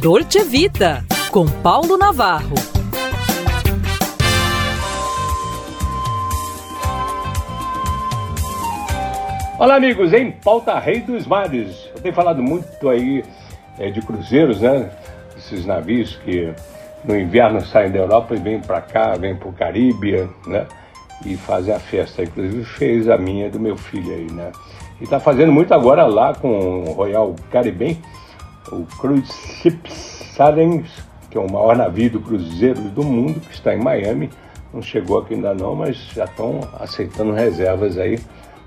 Dolce Vita, com Paulo Navarro. Olá, amigos, em Pauta Rei dos Mares. Eu tenho falado muito aí é, de cruzeiros, né? Esses navios que no inverno saem da Europa e vêm para cá, vêm para o Caribe, né? E fazem a festa. Inclusive fez a minha do meu filho aí, né? E está fazendo muito agora lá com o Royal Caribbean, o Cruise Ship Sirens, que é o maior navio do cruzeiro do mundo, que está em Miami. Não chegou aqui ainda não, mas já estão aceitando reservas aí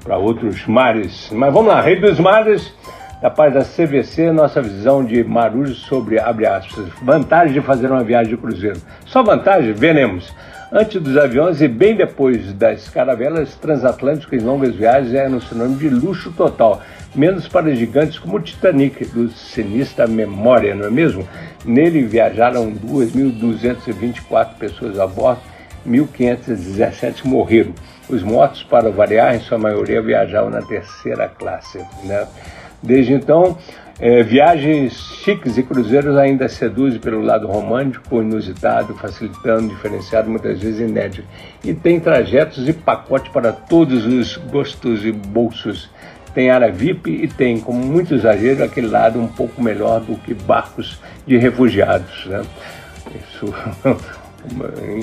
para outros mares. Mas vamos lá, Rei dos Mares, da paz da CVC, nossa visão de Marujo sobre, abre aspas, vantagens de fazer uma viagem de cruzeiro. Só vantagem? Veremos. Antes dos aviões e bem depois das caravelas transatlânticas em longas viagens é um sinônimo de luxo total, menos para gigantes como o Titanic, do sinistra memória, não é mesmo? Nele viajaram 2.224 pessoas a bordo, 1.517 morreram. Os mortos, para variar, em sua maioria viajavam na terceira classe. Né? Desde então, é, viagens chiques e cruzeiros ainda seduzem pelo lado romântico, inusitado, facilitando, diferenciado, muitas vezes inédito. E tem trajetos e pacote para todos os gostos e bolsos. Tem área VIP e tem, com muito exagero, aquele lado um pouco melhor do que barcos de refugiados. Né? Isso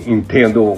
entendo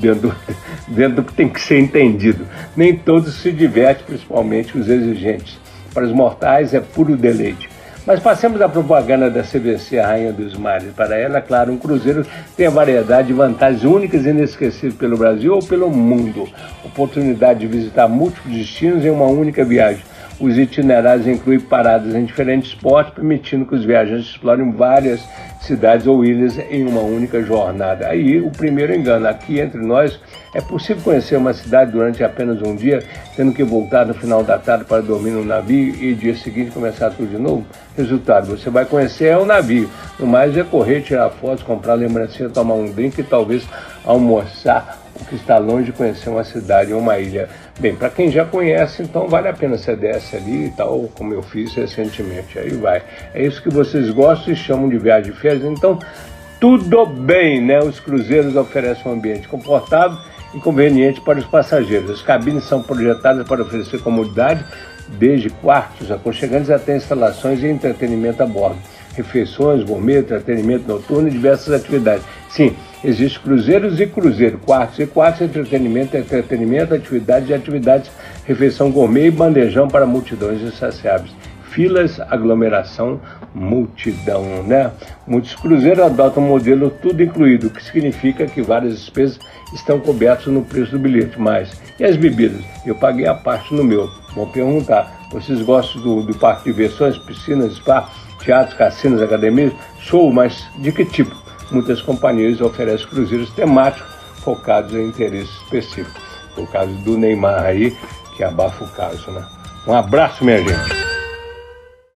dentro, dentro do que tem que ser entendido. Nem todos se divertem, principalmente os exigentes. Para os mortais é puro deleite. Mas passemos à propaganda da CVC, Rainha dos Mares. Para ela, claro, um cruzeiro tem a variedade de vantagens únicas e inesquecíveis pelo Brasil ou pelo mundo. Oportunidade de visitar múltiplos destinos em uma única viagem os itinerários incluem paradas em diferentes portos, permitindo que os viajantes explorem várias cidades ou ilhas em uma única jornada. Aí o primeiro engano, aqui entre nós, é possível conhecer uma cidade durante apenas um dia, tendo que voltar no final da tarde para dormir no navio e dia seguinte começar tudo de novo? Resultado, você vai conhecer o navio. No mais é correr, tirar fotos, comprar lembrancinha, tomar um drink e talvez almoçar que está longe de conhecer uma cidade ou uma ilha. Bem, para quem já conhece, então vale a pena você desce ali e tal, como eu fiz recentemente. Aí vai. É isso que vocês gostam e chamam de viagem de férias. Então, tudo bem, né? Os cruzeiros oferecem um ambiente confortável e conveniente para os passageiros. As cabines são projetadas para oferecer comodidade, desde quartos aconchegantes até instalações e entretenimento a bordo refeições, gourmet, entretenimento noturno e diversas atividades. Sim, existe cruzeiros e cruzeiro, quartos e quartos, entretenimento, entretenimento, atividades e atividades, refeição gourmet e bandejão para multidões insaciáveis. Filas, aglomeração, multidão, né? Muitos cruzeiros adotam um modelo tudo incluído, o que significa que várias despesas estão cobertas no preço do bilhete. Mas, e as bebidas? Eu paguei a parte no meu. Vou perguntar, vocês gostam do, do parque de diversões, piscinas, spa? teatros, cassinos, academias, show, mas de que tipo? Muitas companhias oferecem cruzeiros temáticos focados em interesses específicos. O caso do Neymar aí, que abafa o caso, né? Um abraço, minha gente.